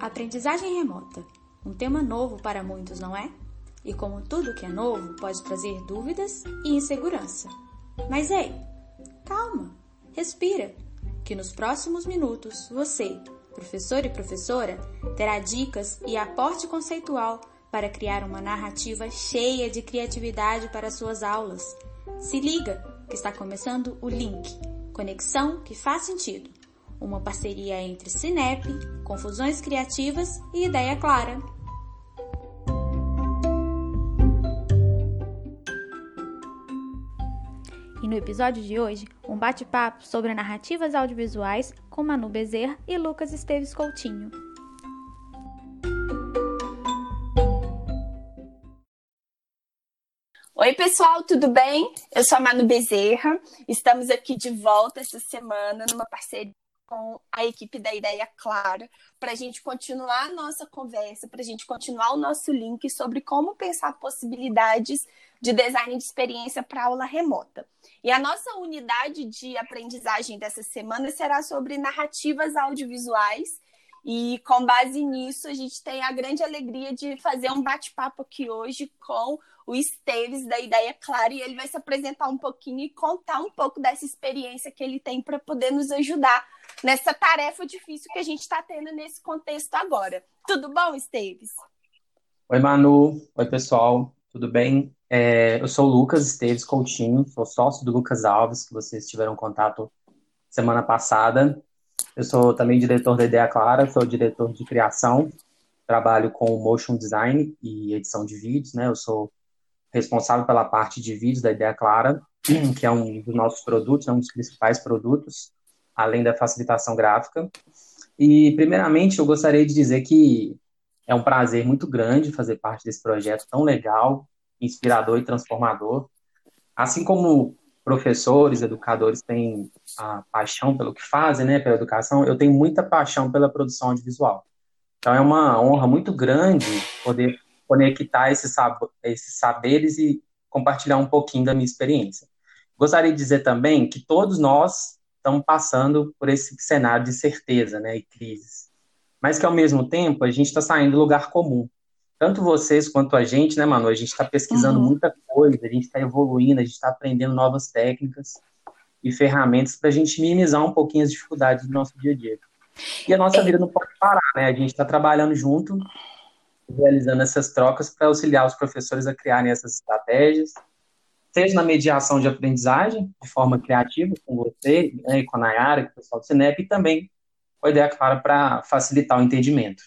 Aprendizagem remota. Um tema novo para muitos, não é? E como tudo que é novo, pode trazer dúvidas e insegurança. Mas ei, calma, respira, que nos próximos minutos você, professor e professora, terá dicas e aporte conceitual para criar uma narrativa cheia de criatividade para suas aulas. Se liga, que está começando o Link Conexão que faz sentido uma parceria entre Cinep, Confusões Criativas e Ideia Clara. E no episódio de hoje, um bate-papo sobre narrativas audiovisuais com Manu Bezerra e Lucas Esteves Coutinho. Oi, pessoal, tudo bem? Eu sou a Manu Bezerra. Estamos aqui de volta essa semana numa parceria com a equipe da Ideia Clara, para a gente continuar a nossa conversa, para a gente continuar o nosso link sobre como pensar possibilidades de design de experiência para aula remota. E a nossa unidade de aprendizagem dessa semana será sobre narrativas audiovisuais. E com base nisso, a gente tem a grande alegria de fazer um bate-papo aqui hoje com o Esteves da Ideia Clara e ele vai se apresentar um pouquinho e contar um pouco dessa experiência que ele tem para poder nos ajudar nessa tarefa difícil que a gente está tendo nesse contexto agora. Tudo bom, Esteves? Oi, Manu. Oi, pessoal. Tudo bem? É, eu sou o Lucas Esteves Coutinho, sou sócio do Lucas Alves, que vocês tiveram contato semana passada. Eu sou também diretor da Ideia Clara, sou diretor de criação, trabalho com motion design e edição de vídeos, né? Eu sou responsável pela parte de vídeos da Ideia Clara, que é um dos nossos produtos, é um dos principais produtos, além da facilitação gráfica. E, primeiramente, eu gostaria de dizer que é um prazer muito grande fazer parte desse projeto tão legal, inspirador e transformador. Assim como professores, educadores têm a paixão pelo que fazem, né, pela educação, eu tenho muita paixão pela produção audiovisual. Então é uma honra muito grande poder conectar esses, sab saberes e compartilhar um pouquinho da minha experiência. Gostaria de dizer também que todos nós estamos passando por esse cenário de certeza né, e crises, mas que ao mesmo tempo a gente está saindo do lugar comum. Tanto vocês quanto a gente, né, Manu? A gente está pesquisando uhum. muita coisa, a gente está evoluindo, a gente está aprendendo novas técnicas e ferramentas para a gente minimizar um pouquinho as dificuldades do nosso dia a dia. E a nossa é. vida não pode parar, né? A gente está trabalhando junto realizando essas trocas para auxiliar os professores a criarem essas estratégias, seja na mediação de aprendizagem, de forma criativa, com você, né, com a Nayara, com o pessoal do Cinep, e também com a ideia clara para facilitar o entendimento.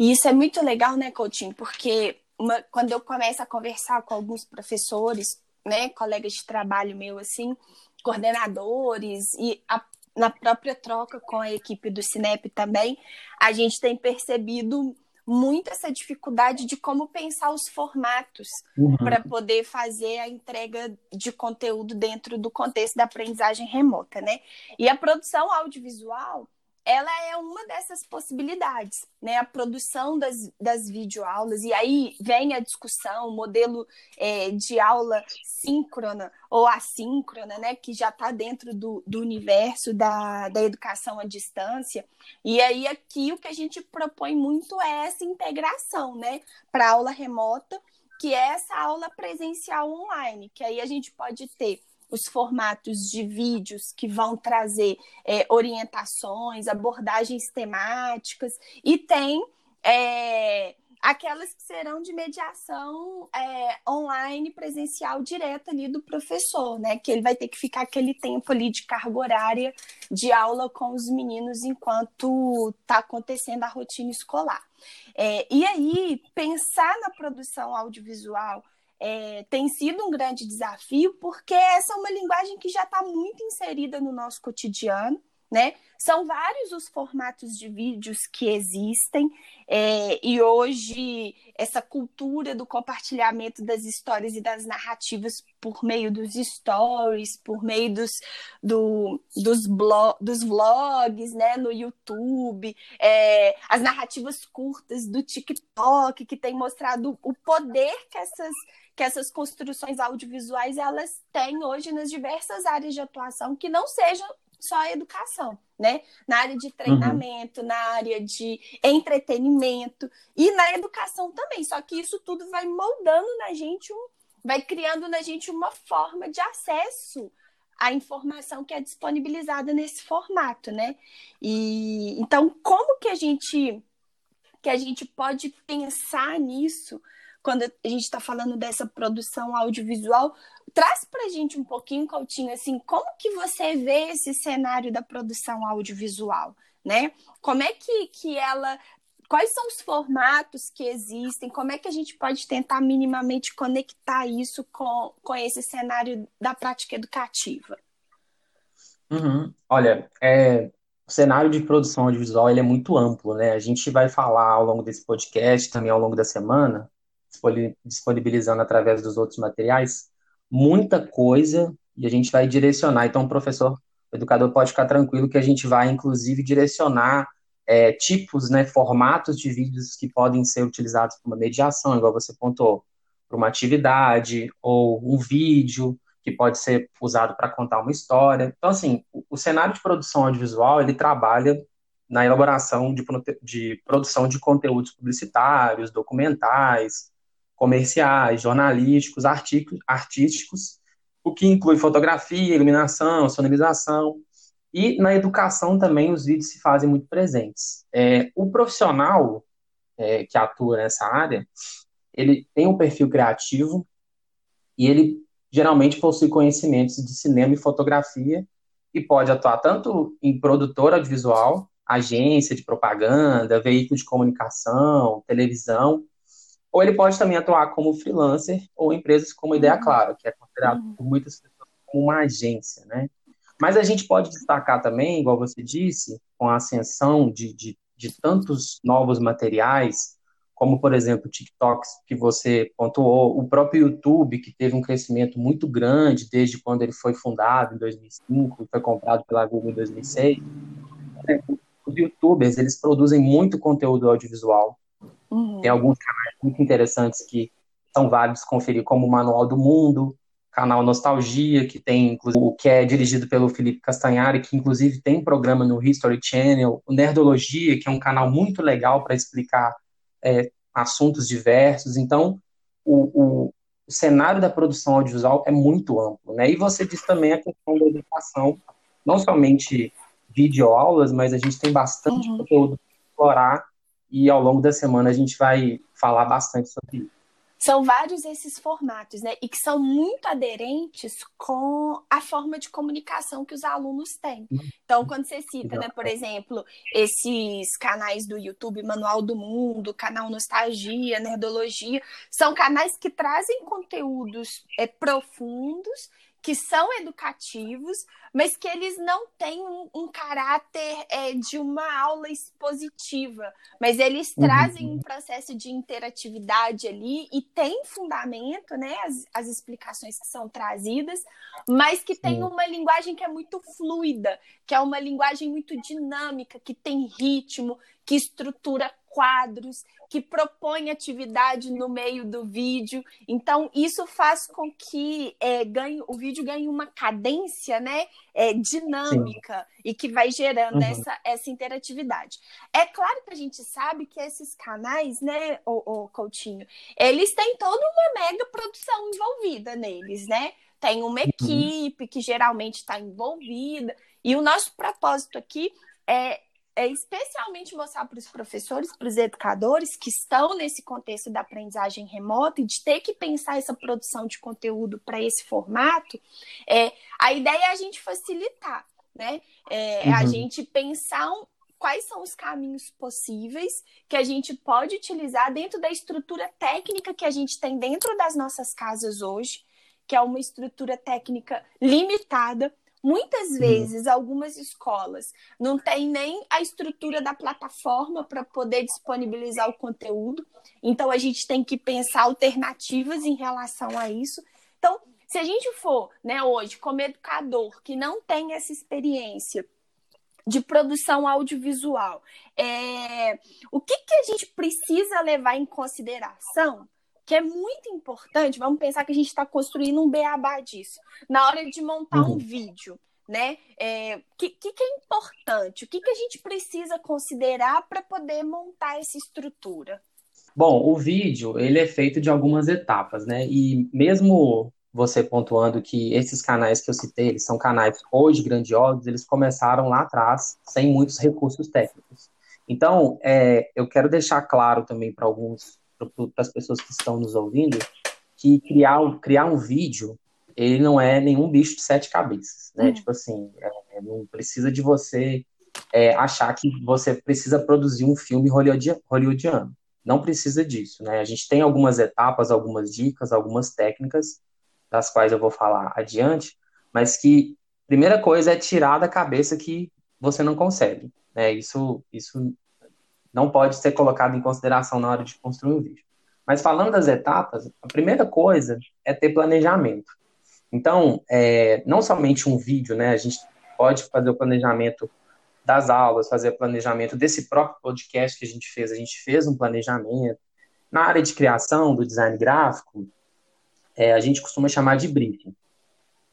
E isso é muito legal, né, Coutinho? Porque uma, quando eu começo a conversar com alguns professores, né, colegas de trabalho meu, assim, coordenadores, e a, na própria troca com a equipe do Cinep também, a gente tem percebido muito essa dificuldade de como pensar os formatos uhum. para poder fazer a entrega de conteúdo dentro do contexto da aprendizagem remota, né? E a produção audiovisual ela é uma dessas possibilidades, né? A produção das, das videoaulas, e aí vem a discussão, o modelo é, de aula síncrona ou assíncrona, né? Que já está dentro do, do universo da, da educação à distância. E aí aqui o que a gente propõe muito é essa integração, né? Para aula remota, que é essa aula presencial online, que aí a gente pode ter os formatos de vídeos que vão trazer é, orientações, abordagens temáticas, e tem é, aquelas que serão de mediação é, online, presencial, direta ali do professor, né? Que ele vai ter que ficar aquele tempo ali de carga horária de aula com os meninos enquanto está acontecendo a rotina escolar. É, e aí, pensar na produção audiovisual é, tem sido um grande desafio, porque essa é uma linguagem que já está muito inserida no nosso cotidiano. Né? São vários os formatos de vídeos que existem, é, e hoje essa cultura do compartilhamento das histórias e das narrativas por meio dos stories, por meio dos, do, dos, blog, dos vlogs né, no YouTube, é, as narrativas curtas do TikTok, que tem mostrado o poder que essas que essas construções audiovisuais elas têm hoje nas diversas áreas de atuação que não sejam só a educação, né? Na área de treinamento, uhum. na área de entretenimento e na educação também. Só que isso tudo vai moldando na gente um, vai criando na gente uma forma de acesso à informação que é disponibilizada nesse formato, né? E então como que a gente que a gente pode pensar nisso quando a gente está falando dessa produção audiovisual. Traz para gente um pouquinho, Coutinho, assim, como que você vê esse cenário da produção audiovisual, né? Como é que, que ela quais são os formatos que existem, como é que a gente pode tentar minimamente conectar isso com, com esse cenário da prática educativa? Uhum. Olha, é, o cenário de produção audiovisual ele é muito amplo, né? A gente vai falar ao longo desse podcast, também ao longo da semana, disponibilizando através dos outros materiais, muita coisa e a gente vai direcionar. Então, o professor, o educador pode ficar tranquilo que a gente vai, inclusive, direcionar é, tipos, né, formatos de vídeos que podem ser utilizados para uma mediação, igual você pontuou, para uma atividade ou um vídeo que pode ser usado para contar uma história. Então, assim, o, o, cenário de produção audiovisual, ele trabalha na elaboração de, de produção de conteúdos publicitários, documentais, comerciais, jornalísticos, artísticos, o que inclui fotografia, iluminação, sonorização. E na educação também os vídeos se fazem muito presentes. É, o profissional é, que atua nessa área, ele tem um perfil criativo e ele geralmente possui conhecimentos de cinema e fotografia e pode atuar tanto em produtora audiovisual, agência de propaganda, veículo de comunicação, televisão, ou ele pode também atuar como freelancer ou empresas como Ideia uhum. Clara, que é considerado uhum. por muitas pessoas como uma agência, né? Mas a gente pode destacar também, igual você disse, com a ascensão de, de, de tantos novos materiais, como, por exemplo, o TikTok, que você pontuou, o próprio YouTube, que teve um crescimento muito grande desde quando ele foi fundado, em 2005, e foi comprado pela Google em 2006. Os youtubers, eles produzem muito conteúdo audiovisual, Uhum. Tem alguns canais muito interessantes que são válidos conferir, como o Manual do Mundo, canal Nostalgia, que tem o que é dirigido pelo Felipe Castanhari, que inclusive tem programa no History Channel, o Nerdologia, que é um canal muito legal para explicar é, assuntos diversos. Então, o, o, o, cenário da produção audiovisual é muito amplo, né? E você disse também a questão da educação, não somente videoaulas, mas a gente tem bastante uhum. conteúdo para explorar e ao longo da semana a gente vai falar bastante sobre isso. São vários esses formatos, né? E que são muito aderentes com a forma de comunicação que os alunos têm. Então, quando você cita, né, por exemplo, esses canais do YouTube, Manual do Mundo, canal Nostalgia, Nerdologia, são canais que trazem conteúdos é, profundos que são educativos, mas que eles não têm um, um caráter é, de uma aula expositiva, mas eles uhum. trazem um processo de interatividade ali e tem fundamento, né, as, as explicações que são trazidas, mas que tem uma linguagem que é muito fluida, que é uma linguagem muito dinâmica, que tem ritmo, que estrutura quadros, que propõe atividade no meio do vídeo. Então, isso faz com que é, ganhe, o vídeo ganhe uma cadência né, é, dinâmica Sim. e que vai gerando uhum. essa, essa interatividade. É claro que a gente sabe que esses canais, né, o, o Coutinho, eles têm toda uma mega produção envolvida neles, né? Tem uma uhum. equipe que geralmente está envolvida. E o nosso propósito aqui é é especialmente mostrar para os professores, para os educadores que estão nesse contexto da aprendizagem remota e de ter que pensar essa produção de conteúdo para esse formato, é, a ideia é a gente facilitar, né? É, uhum. a gente pensar um, quais são os caminhos possíveis que a gente pode utilizar dentro da estrutura técnica que a gente tem dentro das nossas casas hoje, que é uma estrutura técnica limitada, Muitas uhum. vezes, algumas escolas não têm nem a estrutura da plataforma para poder disponibilizar o conteúdo, então a gente tem que pensar alternativas em relação a isso. Então, se a gente for, né, hoje, como educador que não tem essa experiência de produção audiovisual, é... o que, que a gente precisa levar em consideração? Que é muito importante. Vamos pensar que a gente está construindo um beabá disso. Na hora de montar uhum. um vídeo, né? O é, que, que, é importante? O que, que a gente precisa considerar para poder montar essa estrutura? Bom, o vídeo ele é feito de algumas etapas, né? E mesmo você pontuando que esses canais que eu citei, eles são canais hoje grandiosos, eles começaram lá atrás sem muitos recursos técnicos. Então, é, eu quero deixar claro também para alguns, para as pessoas que estão nos ouvindo, que criar, criar um vídeo ele não é nenhum bicho de sete cabeças, né? Hum. Tipo assim, é, não precisa de você é, achar que você precisa produzir um filme hollywoodiano. Não precisa disso, né? A gente tem algumas etapas, algumas dicas, algumas técnicas, das quais eu vou falar adiante, mas que primeira coisa é tirar da cabeça que você não consegue, né? Isso, isso não pode ser colocado em consideração na hora de construir um vídeo. Mas falando das etapas, a primeira coisa é ter planejamento. Então, é, não somente um vídeo, né? A gente pode fazer o planejamento das aulas, fazer o planejamento desse próprio podcast que a gente fez. A gente fez um planejamento. Na área de criação, do design gráfico, é, a gente costuma chamar de briefing.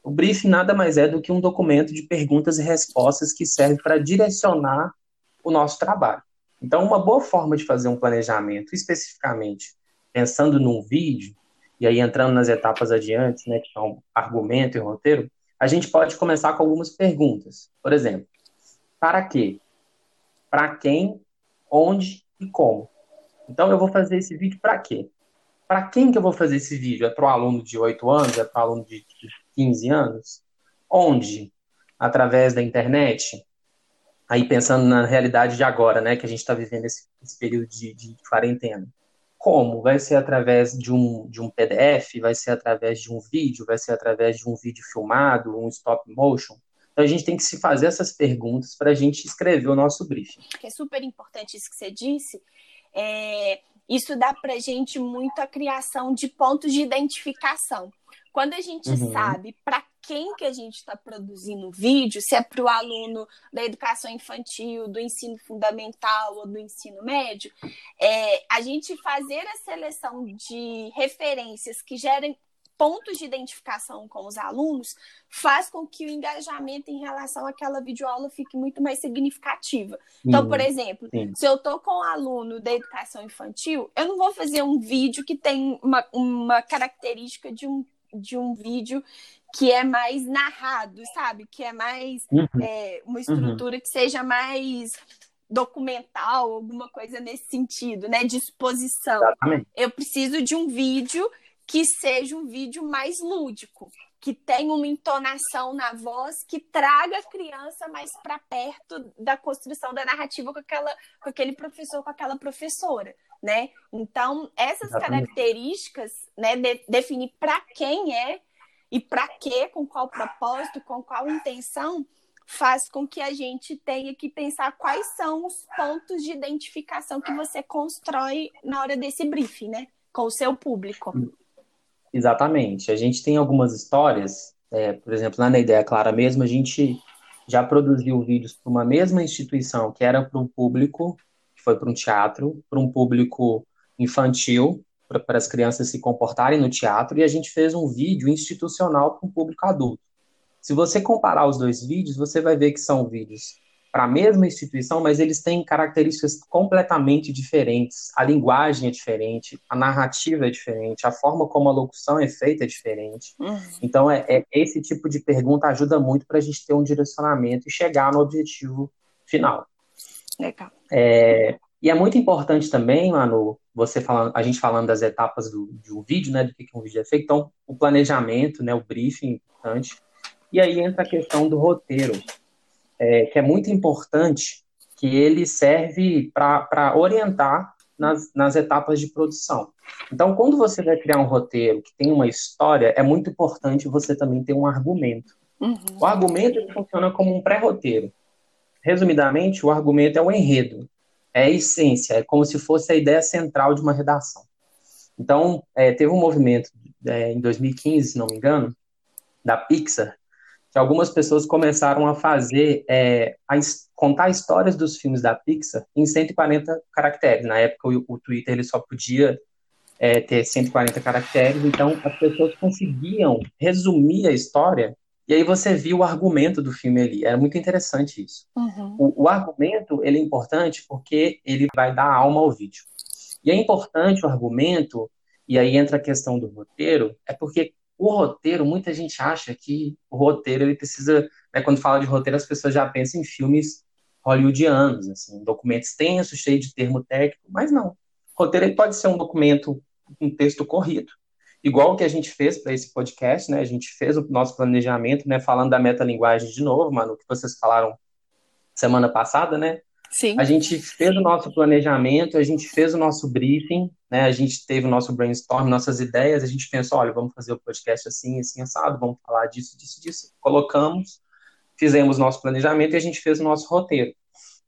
O briefing nada mais é do que um documento de perguntas e respostas que serve para direcionar o nosso trabalho. Então, uma boa forma de fazer um planejamento, especificamente pensando num vídeo, e aí entrando nas etapas adiante, né, que são argumento e roteiro, a gente pode começar com algumas perguntas. Por exemplo, para quê? Para quem, onde e como? Então eu vou fazer esse vídeo para quê? Para quem que eu vou fazer esse vídeo? É para o aluno de 8 anos? É para o aluno de 15 anos? Onde? Através da internet? Aí pensando na realidade de agora, né, que a gente está vivendo esse, esse período de, de quarentena. Como? Vai ser através de um, de um PDF? Vai ser através de um vídeo? Vai ser através de um vídeo filmado, um stop motion? Então a gente tem que se fazer essas perguntas para a gente escrever o nosso briefing. É super importante isso que você disse. É, isso dá para a gente muito a criação de pontos de identificação. Quando a gente uhum. sabe para quem que a gente está produzindo vídeo, se é para o aluno da educação infantil, do ensino fundamental ou do ensino médio, é, a gente fazer a seleção de referências que gerem pontos de identificação com os alunos faz com que o engajamento em relação àquela videoaula fique muito mais significativa. Então, por exemplo, sim. se eu estou com um aluno da educação infantil, eu não vou fazer um vídeo que tem uma, uma característica de um de um vídeo que é mais narrado, sabe? Que é mais uhum. é, uma estrutura uhum. que seja mais documental, alguma coisa nesse sentido, né? De exposição. Exatamente. Eu preciso de um vídeo que seja um vídeo mais lúdico, que tenha uma entonação na voz que traga a criança mais para perto da construção da narrativa com, aquela, com aquele professor, com aquela professora, né? Então, essas Exatamente. características, né, de, definir para quem é e para quê, com qual propósito, com qual intenção, faz com que a gente tenha que pensar quais são os pontos de identificação que você constrói na hora desse briefing, né? Com o seu público. Exatamente. A gente tem algumas histórias, é, por exemplo, lá na Ideia Clara mesmo, a gente já produziu vídeos para uma mesma instituição que era para um público, que foi para um teatro, para um público infantil, para as crianças se comportarem no teatro, e a gente fez um vídeo institucional para um público adulto. Se você comparar os dois vídeos, você vai ver que são vídeos para a mesma instituição, mas eles têm características completamente diferentes. A linguagem é diferente, a narrativa é diferente, a forma como a locução é feita é diferente. Uhum. Então, é, é, esse tipo de pergunta ajuda muito para a gente ter um direcionamento e chegar no objetivo final. Legal. É, e é muito importante também, Manu, você falando, a gente falando das etapas do, de um vídeo, né, do que um vídeo é feito, então o planejamento, né, o briefing é importante. E aí entra a questão do roteiro, é, que é muito importante, que ele serve para orientar nas, nas etapas de produção. Então, quando você vai criar um roteiro que tem uma história, é muito importante você também ter um argumento. Uhum. O argumento funciona como um pré-roteiro. Resumidamente, o argumento é o enredo é a essência, é como se fosse a ideia central de uma redação. Então, é, teve um movimento é, em 2015, se não me engano, da Pixar, que algumas pessoas começaram a fazer, é, a contar histórias dos filmes da Pixar em 140 caracteres. Na época, o, o Twitter ele só podia é, ter 140 caracteres, então as pessoas conseguiam resumir a história E aí você viu o argumento do filme ali. Era muito interessante isso. Uhum. O, o, argumento ele é importante porque ele vai dar alma ao vídeo. E é importante o argumento, e aí entra a questão do roteiro, é porque o roteiro, muita gente acha que o roteiro ele precisa. Né, quando fala de roteiro, as pessoas já pensam em filmes hollywoodianos, assim, documentos extensos, cheios de termo técnico, mas não. O roteiro ele pode ser um documento, um texto corrido igual que a gente fez para esse podcast, né? A gente fez o nosso planejamento, né? Falando da metalinguagem de novo, mano, que vocês falaram semana passada, né? Sim. A gente fez o nosso planejamento, a gente fez o nosso briefing, né? A gente teve o nosso brainstorm, nossas ideias, a gente pensou, olha, vamos fazer o podcast assim, assim, assado, vamos falar disso, disso, disso. Colocamos, fizemos nosso planejamento e a gente fez o nosso roteiro.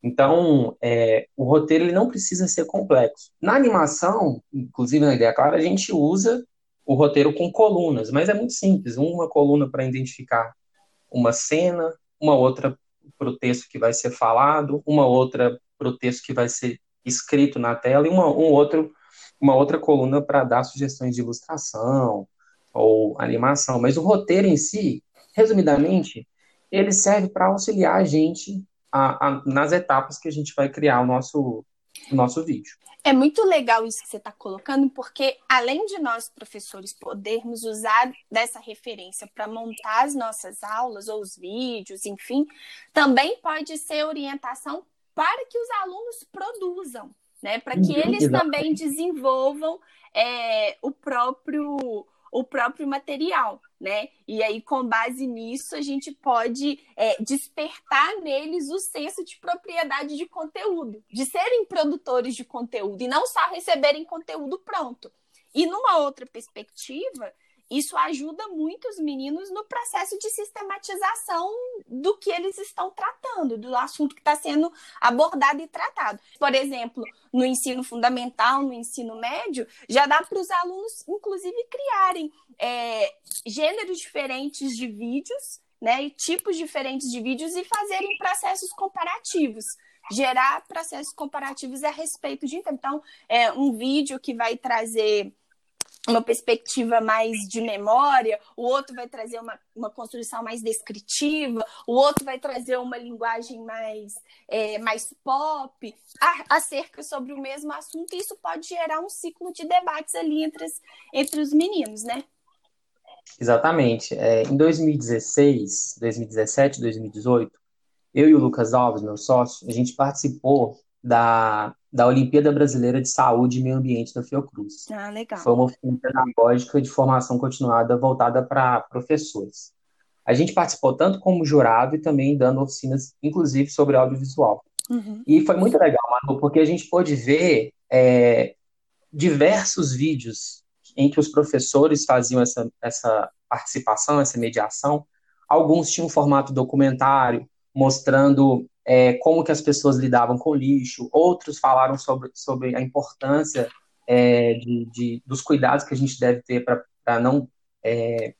Então, é, o roteiro ele não precisa ser complexo. Na animação, inclusive na ideia clara, a gente usa o roteiro com colunas, mas é muito simples. Uma coluna para identificar uma cena, uma outra para o texto que vai ser falado, uma outra para o texto que vai ser escrito na tela e uma, um outro, uma outra coluna para dar sugestões de ilustração ou animação. Mas o roteiro em si, resumidamente, ele serve para auxiliar a gente a, a, nas etapas que a gente vai criar o nosso, nosso vídeo. É muito legal isso que você está colocando, porque além de nós, professores, podermos usar dessa referência para montar as nossas aulas ou os vídeos, enfim, também pode ser orientação para que os alunos produzam, né? Para que uhum, eles também desenvolvam é, o próprio o próprio material, né? E aí, com base nisso, a gente pode é, despertar neles o senso de propriedade de conteúdo, de serem produtores de conteúdo e não só receberem conteúdo pronto. E numa outra perspectiva, isso ajuda muito os meninos no processo de sistematização do que eles estão tratando, do assunto que está sendo abordado e tratado. Por exemplo, no ensino fundamental, no ensino médio, já dá para os alunos, inclusive, criarem é, gêneros diferentes de vídeos, né, e tipos diferentes de vídeos e fazerem processos comparativos gerar processos comparativos a respeito de então é um vídeo que vai trazer uma perspectiva mais de memória, o outro vai trazer uma, uma construção mais descritiva, o outro vai trazer uma linguagem mais, é, mais pop a, acerca sobre o mesmo assunto, e isso pode gerar um ciclo de debates ali entre, as, entre os meninos, né? Exatamente. É, em 2016, 2017, 2018, eu e o Lucas Alves, meu sócio, a gente participou da, da Olimpíada Brasileira de Saúde e Meio Ambiente da Fiocruz. Ah, legal. Foi uma oficina pedagógica de formação continuada voltada para professores. A gente participou tanto como jurado e também dando oficinas, inclusive, sobre audiovisual. Uhum. E foi muito legal, Manu, porque a gente pôde ver é, diversos vídeos em que os professores faziam essa, essa participação, essa mediação. Alguns tinham um formato documentário, mostrando é, como que as pessoas lidavam com lixo, outros falaram sobre, sobre a importância é, de, de, dos cuidados que a gente deve ter para não é,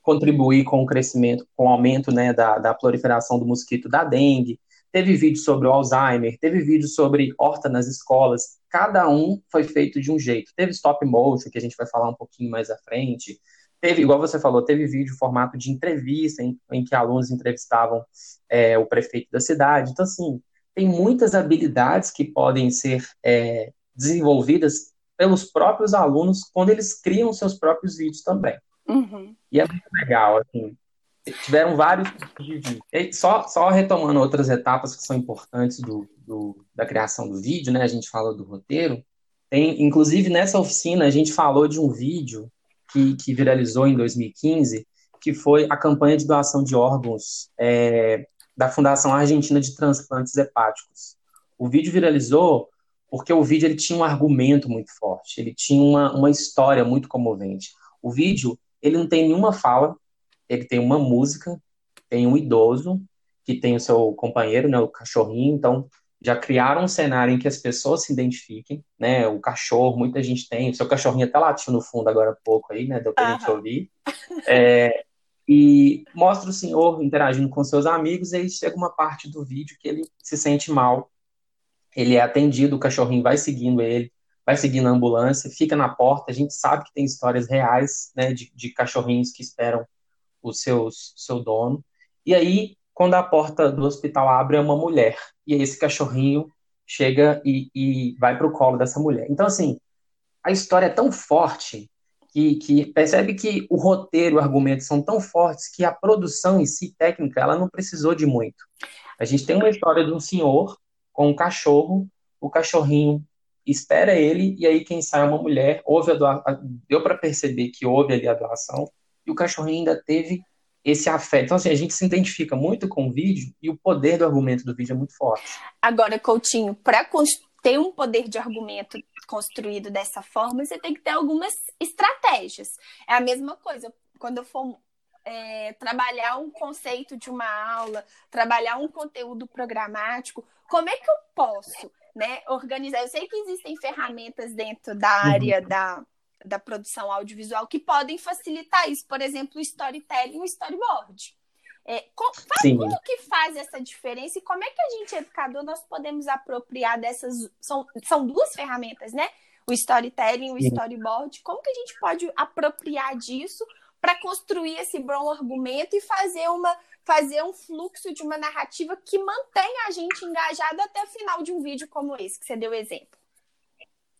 contribuir com o crescimento, com o aumento né, da, da proliferação do mosquito da dengue. Teve vídeo sobre o Alzheimer, teve vídeo sobre horta nas escolas, cada um foi feito de um jeito. Teve stop motion, que a gente vai falar um pouquinho mais à frente, Teve, igual você falou, teve vídeo formato de entrevista, em, em que alunos entrevistavam é, o prefeito da cidade. Então, assim, tem muitas habilidades que podem ser é, desenvolvidas pelos próprios alunos quando eles criam seus próprios vídeos também. Uhum. E é muito legal, assim. Tiveram vários tipos de vídeo. Só, só retomando outras etapas que são importantes do, do, da criação do vídeo, né? A gente fala do roteiro. Tem, inclusive, nessa oficina, a gente falou de um vídeo que, que viralizou em 2015, que foi a campanha de doação de órgãos é, da Fundação Argentina de Transplantes Hepáticos. O vídeo viralizou porque o vídeo ele tinha um argumento muito forte, ele tinha uma, uma história muito comovente. O vídeo ele não tem nenhuma fala, ele tem uma música, tem um idoso que tem o seu companheiro, né, o cachorrinho, então já criaram um cenário em que as pessoas se identifiquem, né? O cachorro, muita gente tem, o seu cachorrinho até latiu no fundo agora há pouco aí, né? Deu pra uhum. gente ouvir. É, e mostra o senhor interagindo com seus amigos, e aí chega uma parte do vídeo que ele se sente mal. Ele é atendido, o cachorrinho vai seguindo ele, vai seguindo a ambulância, fica na porta. A gente sabe que tem histórias reais, né, de, de cachorrinhos que esperam o seu, seu dono. E aí, quando a porta do hospital abre, é uma mulher. E esse cachorrinho chega e, e vai para o colo dessa mulher. Então, assim, a história é tão forte que, que, percebe que o roteiro, o argumento são tão fortes que a produção em si, técnica, ela não precisou de muito. A gente tem uma história de um senhor com um cachorro, o cachorrinho espera ele, e aí quem sai é uma mulher, houve a deu para perceber que houve ali a doação, e o cachorrinho ainda teve esse afeto. Então, assim, a gente se identifica muito com o vídeo e o poder do argumento do vídeo é muito forte. Agora, Coutinho, para ter um poder de argumento construído dessa forma, você tem que ter algumas estratégias. É a mesma coisa. Quando eu for é, trabalhar um conceito de uma aula, trabalhar um conteúdo programático, como é que eu posso né, organizar? Eu sei que existem ferramentas dentro da área uhum. da, da produção audiovisual que podem facilitar isso, por exemplo, o storytelling e o storyboard. É, como, como que faz essa diferença e como é que a gente, educador, nós podemos apropriar dessas. São, são duas ferramentas, né? O storytelling e o storyboard. Como que a gente pode apropriar disso para construir esse bom argumento e fazer uma fazer um fluxo de uma narrativa que mantenha a gente engajado até o final de um vídeo como esse que você deu exemplo?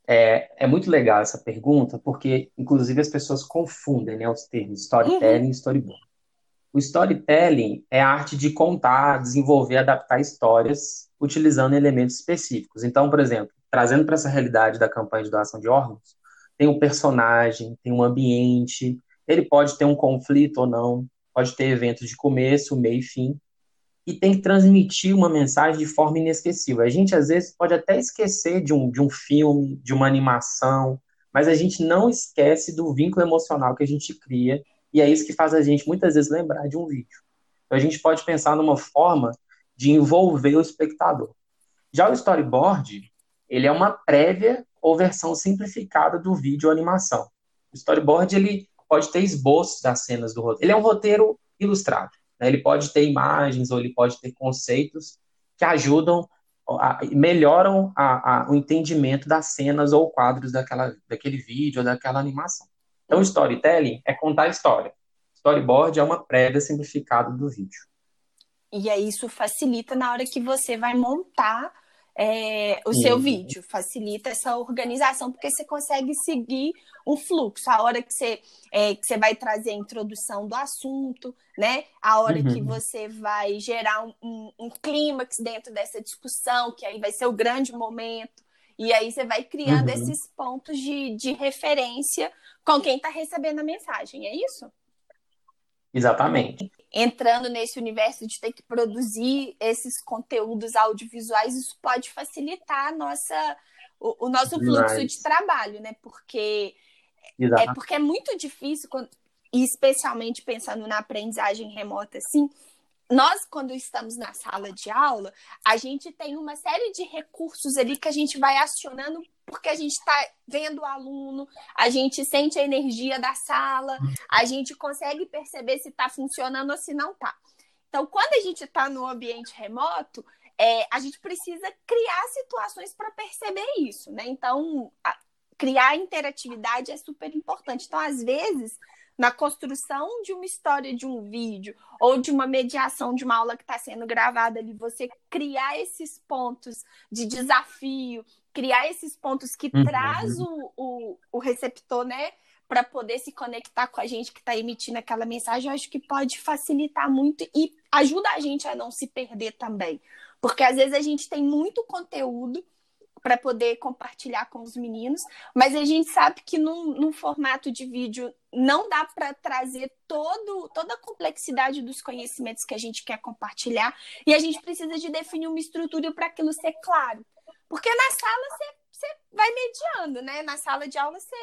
É, é muito legal essa pergunta, porque, inclusive, as pessoas confundem né, os termos storytelling uhum. e storyboard. O storytelling é a arte de contar, desenvolver, adaptar histórias utilizando elementos específicos. Então, por exemplo, trazendo para essa realidade da campanha de doação de órgãos, tem um personagem, tem um ambiente, ele pode ter um conflito ou não, pode ter eventos de começo, meio e fim, e tem que transmitir uma mensagem de forma inesquecível. A gente, às vezes, pode até esquecer de um, de um filme, de uma animação, mas a gente não esquece do vínculo emocional que a gente cria e é isso que faz a gente muitas vezes lembrar de um vídeo. Então a gente pode pensar numa forma de envolver o espectador. Já o storyboard, ele é uma prévia ou versão simplificada do vídeo ou animação. O storyboard ele pode ter esboços das cenas do roteiro. Ele é um roteiro ilustrado. Né? Ele pode ter imagens ou ele pode ter conceitos que ajudam, a, melhoram a, a, o entendimento das cenas ou quadros daquela, daquele vídeo ou daquela animação. Então, storytelling é contar história. Storyboard é uma prévia simplificada do vídeo. E aí isso facilita na hora que você vai montar é, o seu vídeo, facilita essa organização, porque você consegue seguir um fluxo. A hora que você, é, que você vai trazer a introdução do assunto, né? A hora uhum. que você vai gerar um, um, um clímax dentro dessa discussão, que aí vai ser o grande momento. E aí você vai criando uhum. esses pontos de, de referência com quem está recebendo a mensagem, é isso? Exatamente. Entrando nesse universo de ter que produzir esses conteúdos audiovisuais, isso pode facilitar a nossa, o, o nosso fluxo de trabalho, né? Porque é porque é muito difícil, quando, especialmente pensando na aprendizagem remota, assim, nós, quando estamos na sala de aula, a gente tem uma série de recursos ali que a gente vai acionando porque a gente está vendo o aluno, a gente sente a energia da sala, a gente consegue perceber se está funcionando ou se não está. Então, quando a gente está no ambiente remoto, é, a gente precisa criar situações para perceber isso, né? Então, a, criar interatividade é super importante. Então, às vezes, na construção de uma história de um vídeo ou de uma mediação de uma aula que está sendo gravada ali, você criar esses pontos de desafio, criar esses pontos que uhum. traz o, o, o receptor, né? Para poder se conectar com a gente que está emitindo aquela mensagem, eu acho que pode facilitar muito e ajuda a gente a não se perder também. Porque às vezes a gente tem muito conteúdo para poder compartilhar com os meninos, mas a gente sabe que num, num formato de vídeo não dá para trazer todo, toda a complexidade dos conhecimentos que a gente quer compartilhar e a gente precisa de definir uma estrutura para aquilo ser claro. Porque na sala você, vai mediando, né? Na sala de aula você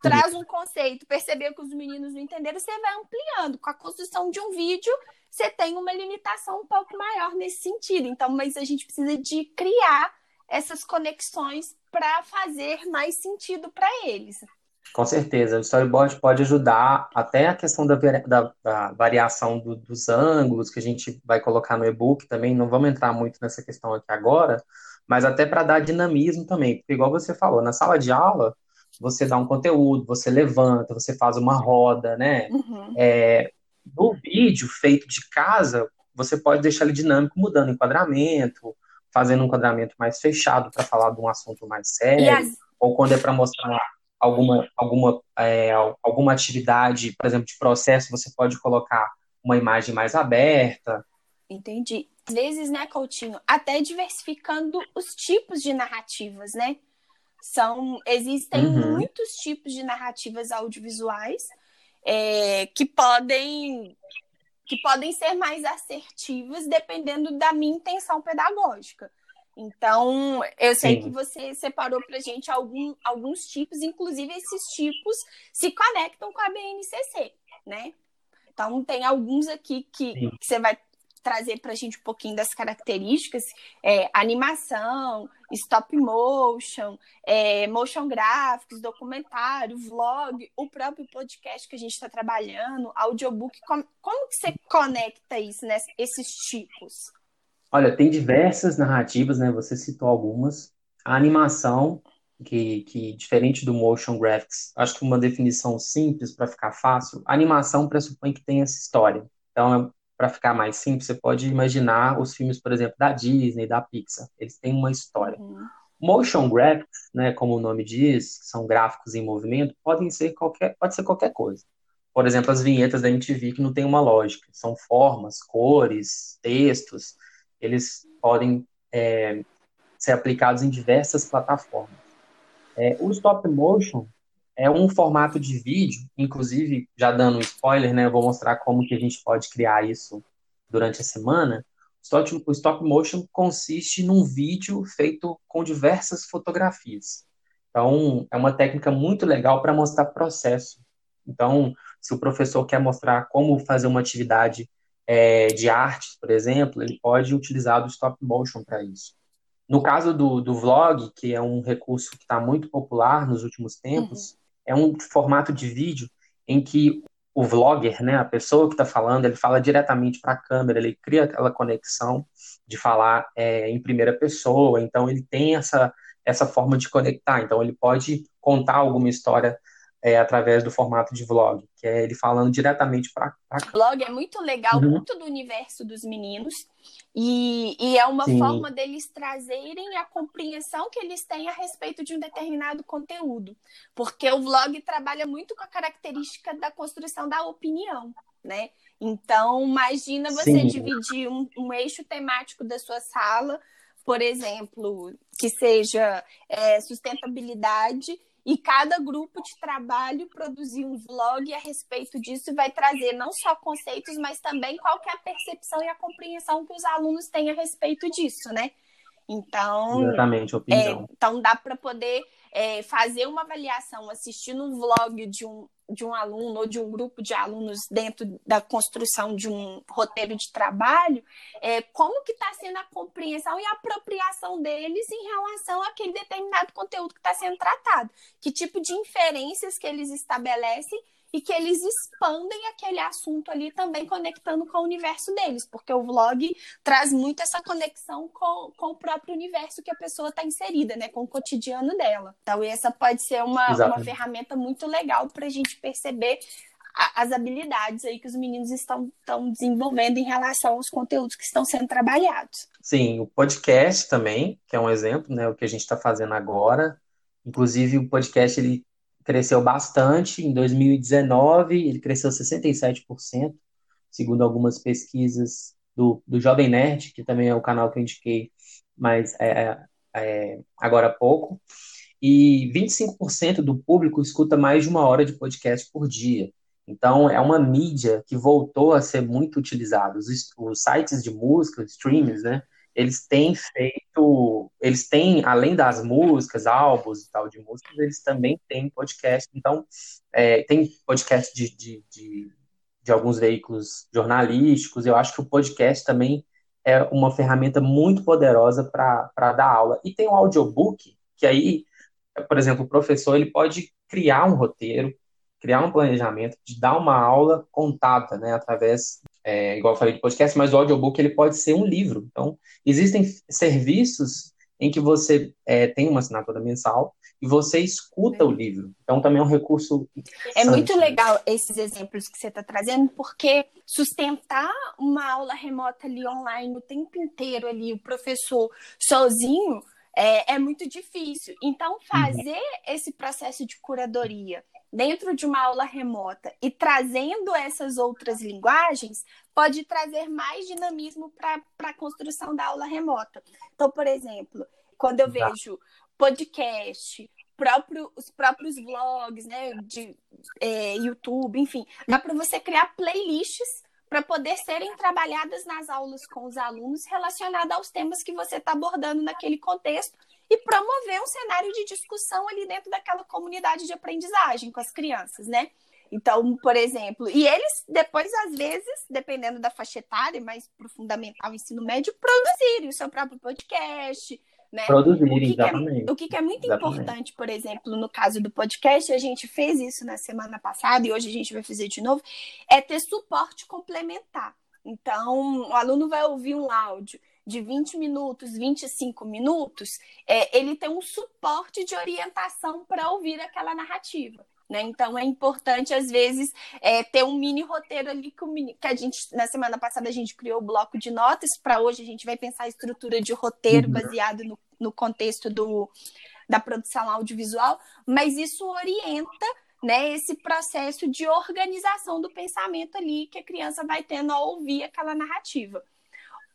traz um conceito, percebeu que os meninos não entenderam, você vai ampliando. Com a construção de um vídeo, você tem uma limitação um pouco maior nesse sentido. Então, mas a gente precisa de criar essas conexões para fazer mais sentido para eles. Com certeza, o storyboard pode ajudar até a questão da, da, da variação do, dos ângulos que a gente vai colocar no e-book também. Não vamos entrar muito nessa questão aqui agora, mas até para dar dinamismo também, porque igual você falou, na sala de aula você dá um conteúdo, você levanta, você faz uma roda, né? Uhum. É, no vídeo feito de casa, você pode deixar ele dinâmico, mudando enquadramento, fazendo um enquadramento mais fechado para falar de um assunto mais sério, as... ou quando é para mostrar alguma, alguma, é, alguma atividade, por exemplo, de processo, você pode colocar uma imagem mais aberta. Entendi. Às vezes, né, Coutinho, até diversificando os tipos de narrativas, né? São, existem uhum. muitos tipos de narrativas audiovisuais é, que podem que podem ser mais assertivas dependendo da minha intenção pedagógica. Então, eu sei Sim. que você separou para gente algum, alguns tipos, inclusive esses tipos se conectam com a BNCC, né? Então, tem alguns aqui que, que você vai trazer para a gente um pouquinho das características, é, animação, stop motion, é, motion gráficos, documentário, vlog, o próprio podcast que a gente está trabalhando, audiobook, como, como que você conecta isso, né, esses tipos? Olha, tem diversas narrativas, né? Você citou algumas. A animação, que, que diferente do motion graphics, acho que uma definição simples para ficar fácil, a animação pressupõe que tem essa história. Então, para ficar mais simples, você pode imaginar os filmes, por exemplo, da Disney, da Pixar. Eles têm uma história. Uhum. Motion graphics, né, como o nome diz, são gráficos em movimento, podem ser qualquer, pode ser qualquer coisa. Por exemplo, as vinhetas da MTV que não tem uma lógica, são formas, cores, textos, eles podem é, ser aplicados em diversas plataformas. É, o stop motion é um formato de vídeo, inclusive, já dando um spoiler, né, eu vou mostrar como que a gente pode criar isso durante a semana. O stop motion consiste num vídeo feito com diversas fotografias. Então, é uma técnica muito legal para mostrar processo. Então, se o professor quer mostrar como fazer uma atividade é, de arte, por exemplo, ele pode utilizar o stop motion para isso. No caso do, do vlog, que é um recurso que está muito popular nos últimos tempos, uhum é um formato de vídeo em que o vlogger, né, a pessoa que está falando, ele fala diretamente para a câmera, ele cria aquela conexão de falar é, em primeira pessoa, então ele tem essa, essa forma de conectar, então ele pode contar alguma história é, através do formato de vlog, que é ele falando diretamente para a Vlog é muito legal, uhum. muito do universo dos meninos, e, e é uma Sim. forma deles trazerem a compreensão que eles têm a respeito de um determinado conteúdo. Porque o vlog trabalha muito com a característica da construção da opinião, né? Então, imagina você Sim. dividir um, um eixo temático da sua sala, por exemplo, que seja é, sustentabilidade e cada grupo de trabalho produzir um vlog a respeito disso vai trazer não só conceitos, mas também qual é a percepção e a compreensão que os alunos têm a respeito disso, né? Então, Exatamente, opinião. É, então dá para poder é, fazer uma avaliação assistindo um vlog de um, de um aluno ou de um grupo de alunos dentro da construção de um roteiro de trabalho, é, como que está sendo a compreensão e a apropriação deles em relação àquele determinado conteúdo que está sendo tratado. Que tipo de inferências que eles estabelecem e que eles expandem aquele assunto ali também conectando com o universo deles, porque o vlog traz muito essa conexão com, com o próprio universo que a pessoa está inserida, né, com o cotidiano dela. Então, essa pode ser uma, uma ferramenta muito legal para a gente perceber as habilidades aí que os meninos estão, estão desenvolvendo em relação aos conteúdos que estão sendo trabalhados. Sim, o podcast também, que é um exemplo, né, o que a gente está fazendo agora. Inclusive, o podcast ele cresceu bastante. Em 2019, ele cresceu 67%, segundo algumas pesquisas do, do Jovem Nerd, que também é o canal que eu indiquei mas é, é, agora há pouco. E 25% do público escuta mais de uma hora de podcast por dia. Então, é uma mídia que voltou a ser muito utilizada. Os, os sites de música, streams, né? Eles têm feito, eles têm, além das músicas, álbuns e tal de músicas, eles também têm podcast. Então, é, tem podcast de, de, de, de, alguns veículos jornalísticos. Eu acho que o podcast também é uma ferramenta muito poderosa para dar aula. E tem o audiobook, que aí, por exemplo, o professor ele pode criar um roteiro, criar um planejamento de dar uma aula contada, né, através é, igual eu falei de podcast, mas o audiobook ele pode ser um livro. Então, existem serviços em que você é, tem uma assinatura mensal e você escuta o livro. Então também é um recurso. É muito legal esses exemplos que você está trazendo, porque sustentar uma aula remota ali online o tempo inteiro ali, o professor sozinho, é, é muito difícil. Então, fazer uhum. esse processo de curadoria dentro de uma aula remota e trazendo essas outras linguagens pode trazer mais dinamismo para a construção da aula remota. Então, por exemplo, quando eu vejo podcast, próprio, os próprios vlogs, né, de é, YouTube, enfim, dá para você criar playlists para poder serem trabalhadas nas aulas com os alunos relacionadas aos temas que você está abordando naquele contexto e promover um cenário de discussão ali dentro daquela comunidade de aprendizagem com as crianças, né? Então, por exemplo, e eles depois, às vezes, dependendo da faixa etária, mais pro fundamental ensino médio, produzirem o seu próprio podcast, né? Produzirem, o que exatamente. É, o que, que é muito exatamente. importante, por exemplo, no caso do podcast, a gente fez isso na semana passada e hoje a gente vai fazer de novo, é ter suporte complementar. Então, o aluno vai ouvir um áudio de 20 minutos, 25 minutos, é, ele tem um suporte de orientação para ouvir aquela narrativa. Né? Então é importante, às vezes, é, ter um mini roteiro ali que, mini, que, a gente, na semana passada, a gente criou o bloco de notas, para hoje a gente vai pensar a estrutura de roteiro uhum. baseado no, no contexto do, da produção audiovisual, mas isso orienta né, esse processo de organização do pensamento ali que a criança vai tendo ao ouvir aquela narrativa.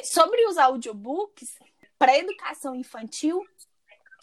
Sobre os audiobooks, para educação infantil,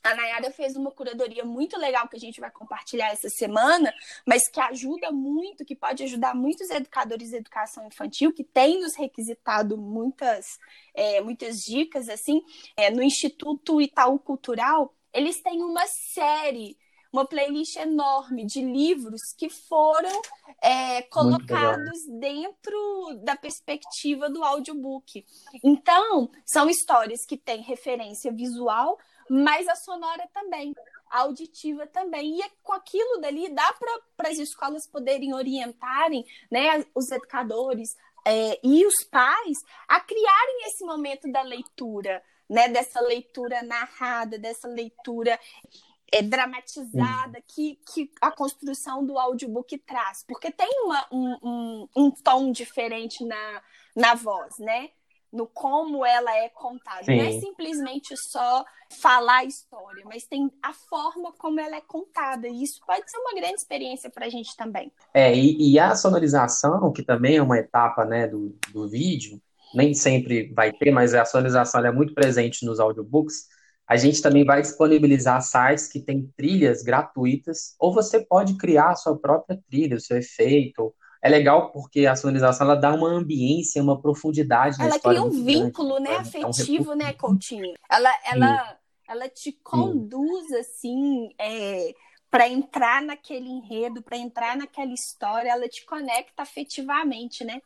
a Nayara fez uma curadoria muito legal que a gente vai compartilhar essa semana, mas que ajuda muito, que pode ajudar muitos educadores de educação infantil, que têm nos requisitado muitas, é, muitas dicas, assim, é, no Instituto Itaú Cultural, eles têm uma série uma playlist enorme de livros que foram é, colocados dentro da perspectiva do audiobook. Então, são histórias que têm referência visual, mas a sonora também, a auditiva também. E é com aquilo dali dá para as escolas poderem orientarem né, os educadores é, e os pais a criarem esse momento da leitura. Né, dessa leitura narrada, dessa leitura é, dramatizada que, que a construção do audiobook traz, porque tem uma, um, um, um, tom diferente na, na voz, né? No como ela é contada. Sim. Não é simplesmente só falar a história, mas tem a forma como ela é contada. E isso pode ser uma grande experiência para a gente também. É, e, e, a sonorização, que também é uma etapa né, do, do vídeo, nem sempre vai ter, mas a sonorização é muito presente nos audiobooks a gente também vai disponibilizar sites que têm trilhas gratuitas, ou você pode criar a sua própria trilha, o seu efeito. É legal porque a sonorização ela dá uma ambiência, uma profundidade ela cria um vínculo, grande, né, afetivo, é um né, Coutinho? Ela, ela, ela te conduz, Sim. assim, é, para entrar naquele enredo, para entrar naquela história, ela te conecta afetivamente, né?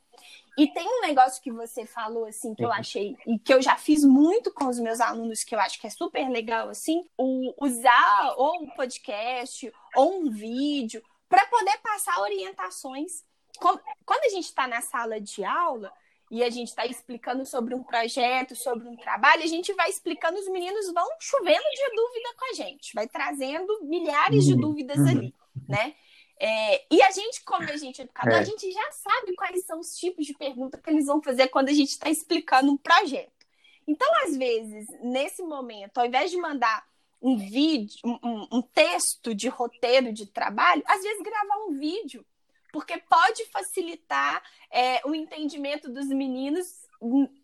E tem um negócio que você falou, assim, que eu uhum. achei, e que eu já fiz muito com os meus alunos, que eu acho que é super legal, assim, o, usar ou um podcast ou um vídeo para poder passar orientações. Quando a gente está na sala de aula e a gente está explicando sobre um projeto, sobre um trabalho, a gente vai explicando, os meninos vão chovendo de dúvida com a gente, vai trazendo milhares de uhum. dúvidas uhum. ali, né? É, e a gente, como a gente é educador, é. a gente já sabe quais são os tipos de pergunta que eles vão fazer quando a gente está explicando um projeto. Então, às vezes, nesse momento, ao invés de mandar um vídeo, um, um texto de roteiro de trabalho, às vezes gravar um vídeo, porque pode facilitar é, o entendimento dos meninos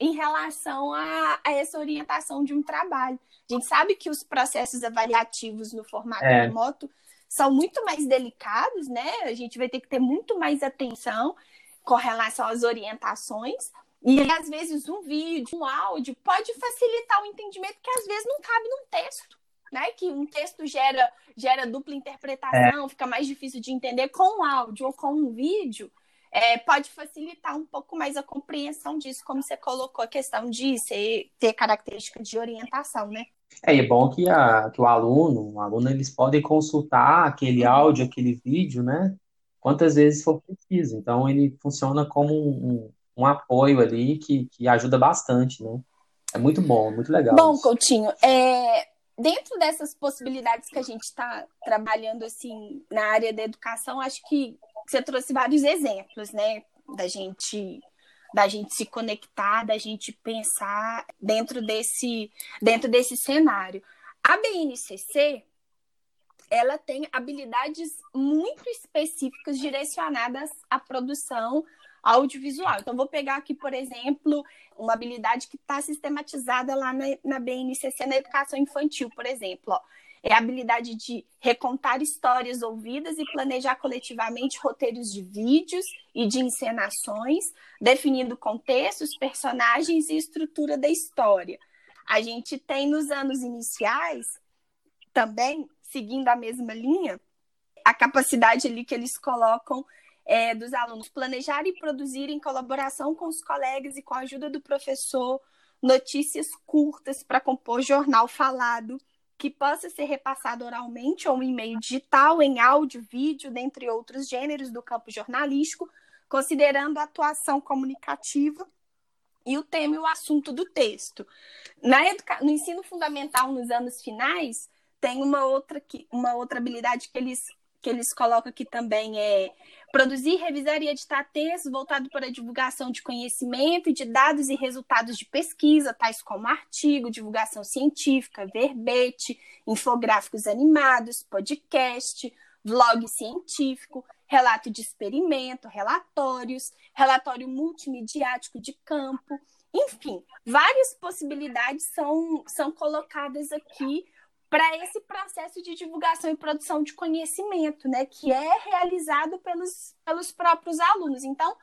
em relação a, a, essa orientação de um trabalho. A gente sabe que os processos avaliativos no formato é. remoto são muito mais delicados, né? A gente vai ter que ter muito mais atenção com relação às orientações. E às vezes um vídeo, um áudio pode facilitar o entendimento que às vezes não cabe num texto, né? Que um texto gera, gera dupla interpretação, é. fica mais difícil de entender com um áudio ou com um vídeo. É, pode facilitar um pouco mais a compreensão disso, como você colocou a questão de ser, ter características de orientação, né? É, é bom que, a, que o aluno, o aluno, eles podem consultar aquele uhum. áudio, aquele vídeo, né? Quantas vezes for preciso. Então, ele funciona como um, um apoio ali que, que ajuda bastante, né? É muito bom, muito legal. Bom, isso. Coutinho, é, dentro dessas possibilidades que a gente está trabalhando assim na área da educação, acho que você trouxe vários exemplos, né, da gente da gente se conectar, da gente pensar dentro desse dentro desse cenário. A BNCC ela tem habilidades muito específicas direcionadas à produção audiovisual. Então, vou pegar aqui, por exemplo, uma habilidade que está sistematizada lá na, na, BNCC, na educação infantil, por exemplo. Ó. É a habilidade de recontar histórias ouvidas e planejar coletivamente roteiros de vídeos e de encenações, definindo contextos, personagens e estrutura da história. A gente tem nos anos iniciais também, seguindo a mesma linha, a capacidade ali que eles colocam é, dos alunos planejar e produzir em colaboração com os colegas e com a ajuda do professor notícias curtas para compor jornal falado que possa ser repassado oralmente ou em meio digital, em áudio, vídeo, dentre outros gêneros do campo jornalístico, considerando a atuação comunicativa e o tema e o assunto do texto. Educa... No ensino fundamental, nos anos finais, tem uma outra, uma outra habilidade que eles que eles colocam aqui também é produzir, revisar e editar textos voltado para a divulgação de conhecimento e de dados e resultados de pesquisa, tais como artigo, divulgação científica, verbete, infográficos animados, podcast, vlog científico, relato de experimento, relatórios, relatório multimediático de campo, enfim, várias possibilidades são, são colocadas aqui para esse processo de divulgação e produção de conhecimento, né, que é realizado pelos, pelos próprios alunos. Então,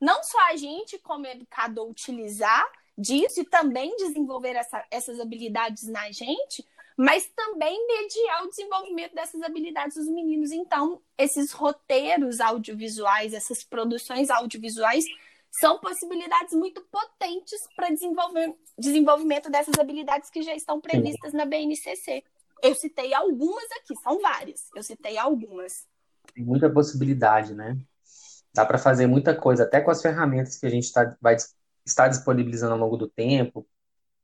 não só a gente, como educador, utilizar disso e também desenvolver essa, essas habilidades na gente, mas também mediar o desenvolvimento dessas habilidades dos meninos. Então, esses roteiros audiovisuais, essas produções audiovisuais, são possibilidades muito potentes para desenvolver, desenvolvimento dessas habilidades que já estão previstas na BNCC. Eu citei algumas aqui, são várias. Eu citei algumas. Tem muita possibilidade, né? Dá para fazer muita coisa, até com as ferramentas que a gente tá, vai estar disponibilizando ao longo do tempo,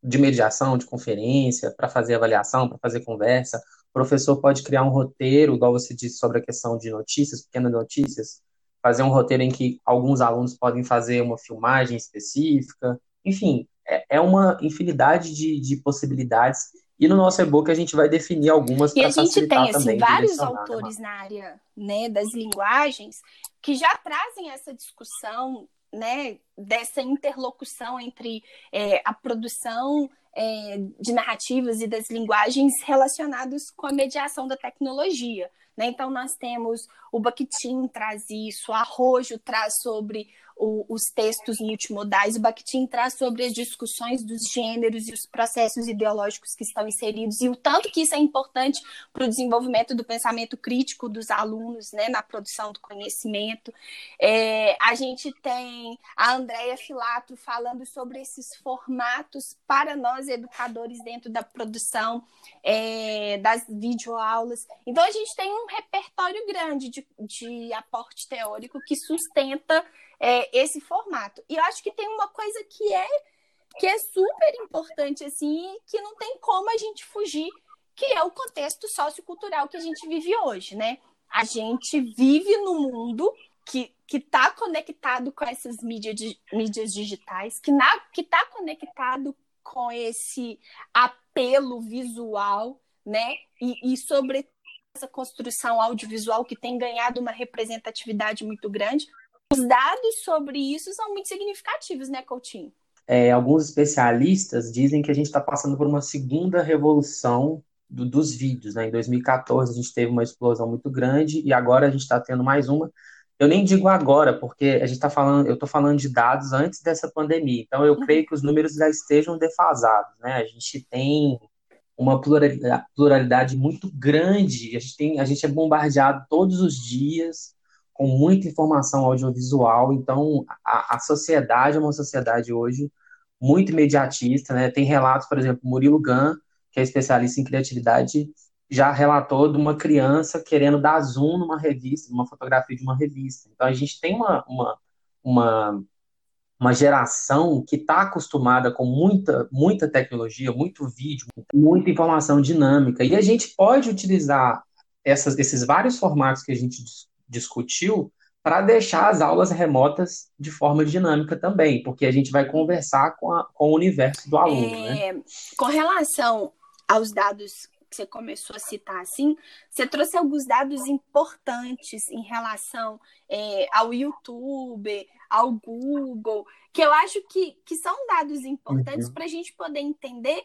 de mediação, de conferência, para fazer avaliação, para fazer conversa. O professor pode criar um roteiro, igual você disse sobre a questão de notícias, pequenas notícias, fazer um roteiro em que alguns alunos podem fazer uma filmagem específica. Enfim, é, é uma infinidade de, de possibilidades. E no nosso e-book a gente vai definir algumas para facilitar também. E a gente tem, assim, vários né, autores na área né, das linguagens que já trazem essa discussão, né, dessa interlocução entre é, a produção é, de narrativas e das linguagens relacionados com a mediação da tecnologia. Né? Então, nós temos o Bakhtin traz isso, a Arrojo traz sobre o, os textos multimodais, o Bakhtin traz sobre as discussões dos gêneros e os processos ideológicos que estão inseridos e o tanto que isso é importante para o desenvolvimento do pensamento crítico dos alunos né, na produção do conhecimento. É, a gente tem a Andrea Filato falando sobre esses formatos para nós educadores dentro da produção é, das videoaulas. Então, a gente tem um repertório grande de, de aporte teórico que sustenta é, esse formato. E eu acho que tem uma coisa que é que é super importante assim, que não tem como a gente fugir, que é o contexto sociocultural que a gente vive hoje, né? A gente vive no mundo que que está conectado com essas mídias, mídias digitais, que na, que está conectado com esse apelo visual, né? E, e sobre essa construção audiovisual que tem ganhado uma representatividade muito grande. Os dados sobre isso são muito significativos, né, Coutinho? É, alguns especialistas dizem que a gente está passando por uma segunda revolução do, dos vídeos. Né? Em 2014 a gente teve uma explosão muito grande e agora a gente está tendo mais uma. Eu nem digo agora, porque a gente está falando, eu estou falando de dados antes dessa pandemia. Então eu uhum. creio que os números já estejam defasados. Né? A gente tem uma pluralidade, muito grande. A gente, tem, a gente é bombardeado todos os dias com muita informação audiovisual. Então, a, a sociedade é uma sociedade hoje muito imediatista. Né? Tem relatos, por exemplo, Murilo Gun, que é especialista em criatividade, já relatou de uma criança querendo dar zoom numa revista, numa fotografia de uma revista. Então, a gente tem uma, uma, uma uma geração que está acostumada com muita, muita tecnologia, muito vídeo, muita informação dinâmica. E a gente pode utilizar essas, esses vários formatos que a gente discutiu para deixar as aulas remotas de forma dinâmica também, porque a gente vai conversar com, a, com o universo do aluno. Né? É, né? Com relação aos dados que você começou a citar assim, você trouxe alguns dados importantes em relação é, ao YouTube, ao Google, que eu acho que, que são dados importantes uhum. para a gente poder entender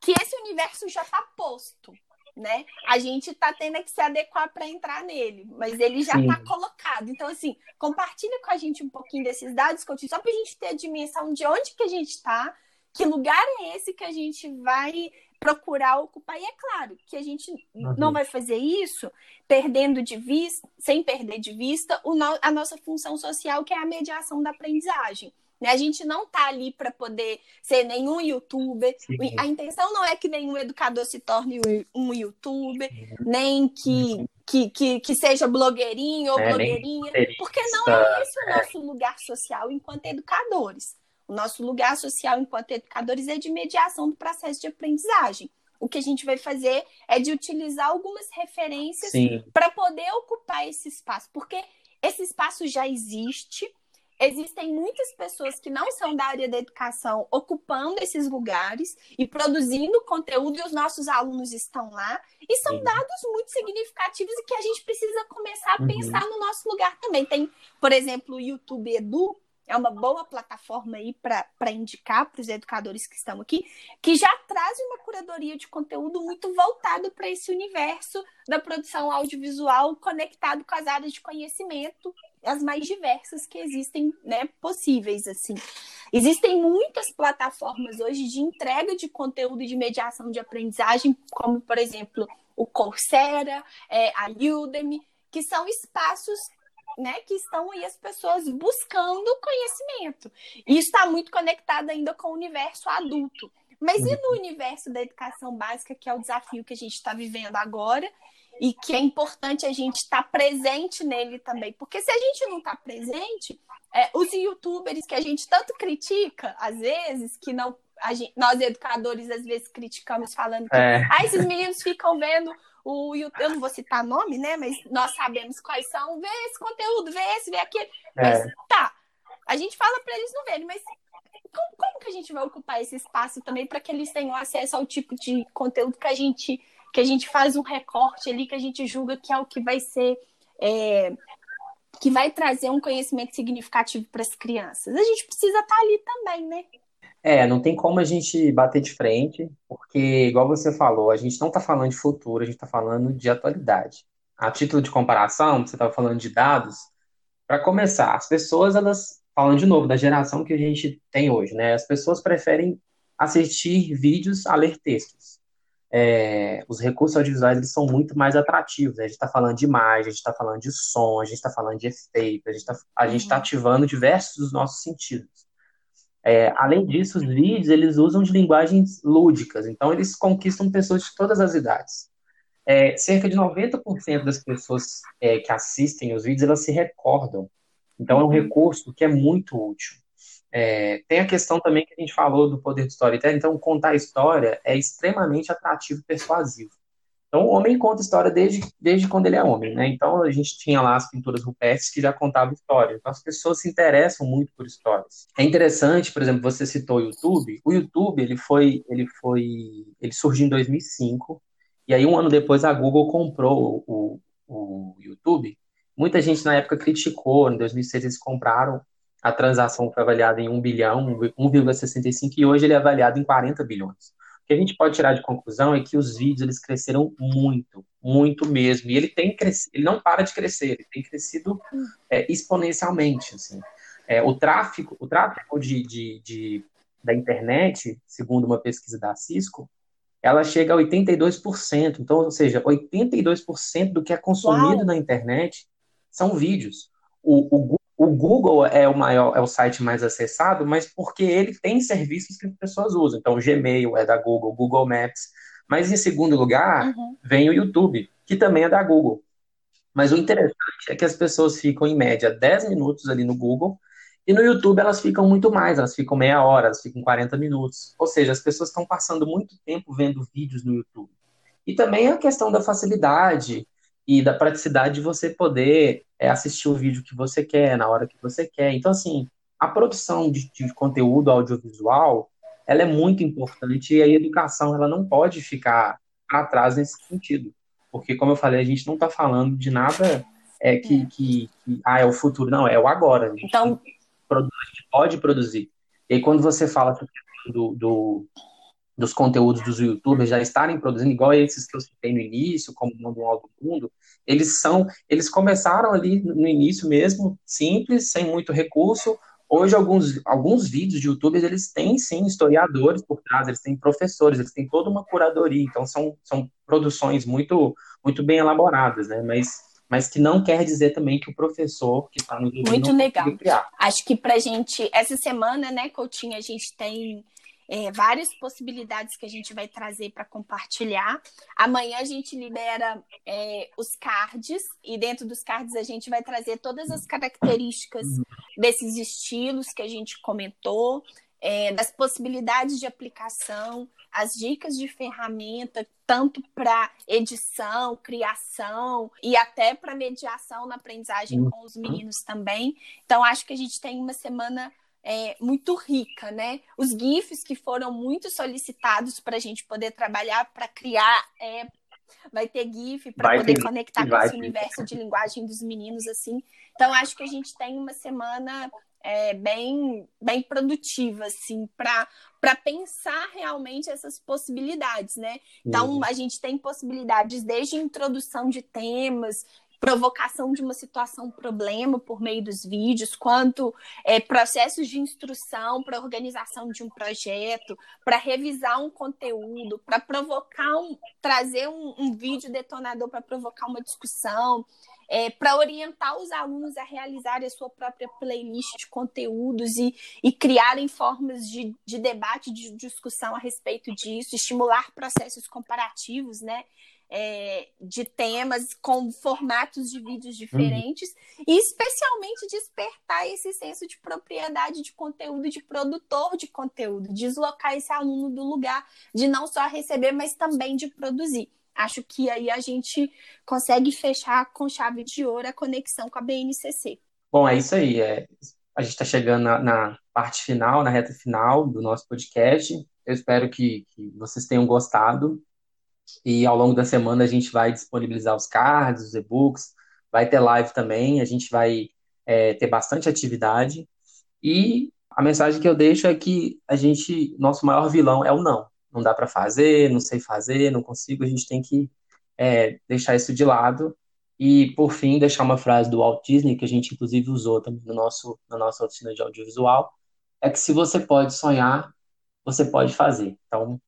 que esse universo já está posto né? A gente está tendo que se adequar para entrar nele, mas ele já está colocado. Então, assim, compartilha com a gente um pouquinho desses dados, Coutinho, só para a gente ter a dimensão de onde que a gente está, que lugar é esse que a gente vai procurar ocupar. E é claro que a gente uhum. não vai fazer isso perdendo de vista, sem perder de vista, o no, a nossa função social, que é a mediação da aprendizagem. Né? A gente não tá ali para poder ser nenhum youtuber. Sim. A intenção não é que nenhum educador se torne um youtuber, Sim. nem que, que, que, que, seja blogueirinho ou é, blogueirinha, porque não é esse o é. nosso lugar social enquanto educadores. O nosso lugar social enquanto educadores é de mediação do processo de aprendizagem. O que a gente vai fazer é de utilizar algumas referências para poder ocupar esse espaço, porque esse espaço já existe, existem muitas pessoas que não são da área da educação ocupando esses lugares e produzindo conteúdo e os nossos alunos estão lá. E são Sim. dados muito significativos e que a gente precisa começar a uhum. pensar no nosso lugar também. Tem, por exemplo, o YouTube Edu, é uma boa plataforma aí para indicar para os educadores que estão aqui, que já traz uma curadoria de conteúdo muito voltado para esse universo da produção audiovisual conectado com as áreas de conhecimento as mais diversas que existem, né, possíveis assim. Existem muitas plataformas hoje de entrega de conteúdo de mediação de aprendizagem, como por exemplo o Coursera, é, a Udemy, que são espaços né, que estão aí as pessoas buscando conhecimento. E está muito conectado ainda com o universo adulto. Mas e no universo da educação básica, que é o desafio que a gente está vivendo agora, e que é importante a gente estar tá presente nele também. Porque se a gente não está presente, é, os youtubers que a gente tanto critica, às vezes, que não. Gente, nós educadores às vezes criticamos falando que é. ah, esses meninos ficam vendo o YouTube, eu não vou citar nome, né? Mas nós sabemos quais são, vê esse conteúdo, vê esse, vê aquele. É. Mas tá, a gente fala para eles não verem, mas como, como, que a gente vai ocupar esse espaço também para que eles tenham acesso ao tipo de conteúdo que a gente que a gente faz um recorte ali que a gente julga que é o que vai ser é, que vai trazer um conhecimento significativo para as crianças. A gente precisa estar tá ali também, né? É, não tem como a gente bater de frente, porque, igual você falou, a gente não está falando de futuro, a gente está falando de atualidade. A título de comparação, você estava falando de dados, para começar, as pessoas, elas, falando de novo da geração que a gente tem hoje, né? As pessoas preferem assistir vídeos a ler textos é, os recursos audiovisuais eles são muito mais atrativos. Né? A gente está falando de imagem, a gente está falando de som, a gente está falando de efeito, a gente está tá uhum. ativando diversos dos nossos sentidos. É, além disso, os vídeos eles usam de linguagens lúdicas, então eles conquistam pessoas de todas as idades. É, cerca de 90% das pessoas é, que assistem os vídeos elas se recordam. Então é um recurso que é muito útil. É, tem a questão também que a gente falou do poder do storytelling, então contar história é extremamente atrativo e persuasivo. Então, o homem conta história desde, desde quando ele é homem, né? Então, a gente tinha lá as pinturas rupestres que já contavam história. Então, as pessoas se interessam muito por histórias. É interessante, por exemplo, você citou o YouTube. O YouTube, ele foi, ele foi, ele surgiu em 2005, e aí um ano depois a Google comprou o, o, o YouTube. Muita gente na época criticou, em 2006 eles compraram a transação foi avaliada em 1 bilhão, 1,65, e hoje ele é avaliado em 40 bilhões. O que a gente pode tirar de conclusão é que os vídeos eles cresceram muito, muito mesmo. E ele tem crescido, ele não para de crescer, ele tem crescido é, exponencialmente. Assim. É, o tráfego, o tráfego de, de, de, da internet, segundo uma pesquisa da Cisco, ela chega a 82%. Então, ou seja, 82% do que é consumido Uau. na internet são vídeos. O, o o Google é o maior, é o site mais acessado, mas porque ele tem serviços que as pessoas usam. Então, o Gmail é da Google, Google Maps. Mas em segundo lugar, uhum. vem o YouTube, que também é da Google. Mas o interessante é que as pessoas ficam em média 10 minutos ali no Google E no YouTube elas ficam muito mais, elas ficam meia hora, elas ficam 40 minutos. Ou seja, as pessoas estão passando muito tempo vendo vídeos no YouTube. E também a questão da facilidade e da praticidade de você poder é, assistir o vídeo que você quer, na hora que você quer. Então, assim, a produção de, de conteúdo audiovisual, ela é muito importante e a educação, ela não pode ficar atrás nesse sentido. Porque, como eu falei, a gente não está falando de nada é, que, é. Que, que, ah, é o futuro. Não, é o agora. então, a gente pode produzir. E aí, quando você fala do, do, dos conteúdos dos youtubers já estarem produzindo, igual esses que eu citei no início, como o Mundo Alto Mundo, eles são, eles começaram ali no início mesmo, simples, sem muito recurso. Hoje, alguns, alguns vídeos de youtubers, eles têm, sim, historiadores por trás, eles têm professores, eles têm toda uma curadoria, então são, são produções muito, muito bem elaboradas, né? Mas mas que não quer dizer também que o professor que está no Muito legal. Acho que para gente, essa semana, né, Coutinho, a gente tem é, várias possibilidades que a gente vai trazer para compartilhar. Amanhã a gente libera é, os cards, e dentro dos cards a gente vai trazer todas as características desses estilos que a gente comentou, é, das possibilidades de aplicação, as dicas de ferramenta, tanto para edição, criação e até para mediação na aprendizagem com os meninos também. Então, acho que a gente tem uma semana é, muito rica, né? Os GIFs que foram muito solicitados para a gente poder trabalhar para criar é, vai ter GIF para poder ter, conectar com esse ter. universo de linguagem dos meninos, assim. Então, acho que a gente tem uma semana é, bem, bem produtiva, assim, para pensar realmente essas possibilidades, né? Então, uhum. a gente tem possibilidades desde introdução de temas, provocação de uma situação problema por meio dos vídeos, quanto é, processos de instrução para organização de um projeto, para revisar um conteúdo, para provocar um, trazer um, um vídeo detonador para provocar uma discussão é, para orientar os alunos a realizarem a sua própria playlist de conteúdos e, e criarem formas de, de debate, de discussão a respeito disso, estimular processos comparativos, né? É, de temas com formatos de vídeos diferentes uhum. e especialmente despertar esse senso de propriedade de conteúdo, de produtor de conteúdo, deslocar esse aluno do lugar de não só receber, mas também de produzir. Acho que aí a gente consegue fechar com chave de ouro a conexão com a BNCC. Bom, é isso aí. É, a gente está chegando na, na, parte final, na reta final do nosso podcast. Eu espero que, que vocês tenham gostado. E ao longo da semana a gente vai disponibilizar os cards, os e-books, vai ter live também, a gente vai é, ter bastante atividade. E a mensagem que eu deixo é que a gente, nosso maior vilão é o não não dá para fazer, não sei fazer, não consigo, a gente tem que é, deixar isso de lado. E, por fim, deixar uma frase do Walt Disney, que a gente inclusive usou também no nosso, na nossa oficina de audiovisual, é que se você pode sonhar, você pode fazer. Então,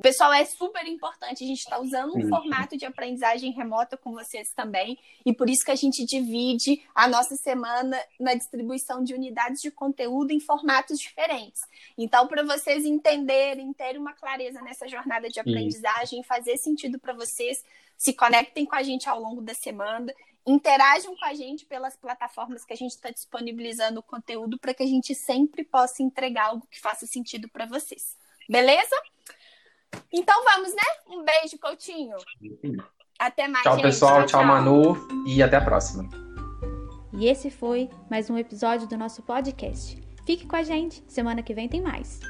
Pessoal, é super importante. A gente está usando um formato de aprendizagem remota com vocês também, e por isso que a gente divide a nossa semana na distribuição de unidades de conteúdo em formatos diferentes. Então, para vocês entenderem, terem uma clareza nessa jornada de aprendizagem, fazer sentido para vocês, se conectem com a gente ao longo da semana interajam com a gente pelas plataformas que a gente está disponibilizando o conteúdo para que a gente sempre possa entregar algo que faça sentido para vocês. Beleza? Então vamos, né? Um beijo, Coutinho. Até mais, Tchau, gente. pessoal. Tchau, tchau, Manu. E até a próxima. E esse foi mais um episódio do nosso podcast. Fique com a gente. Semana que vem tem mais.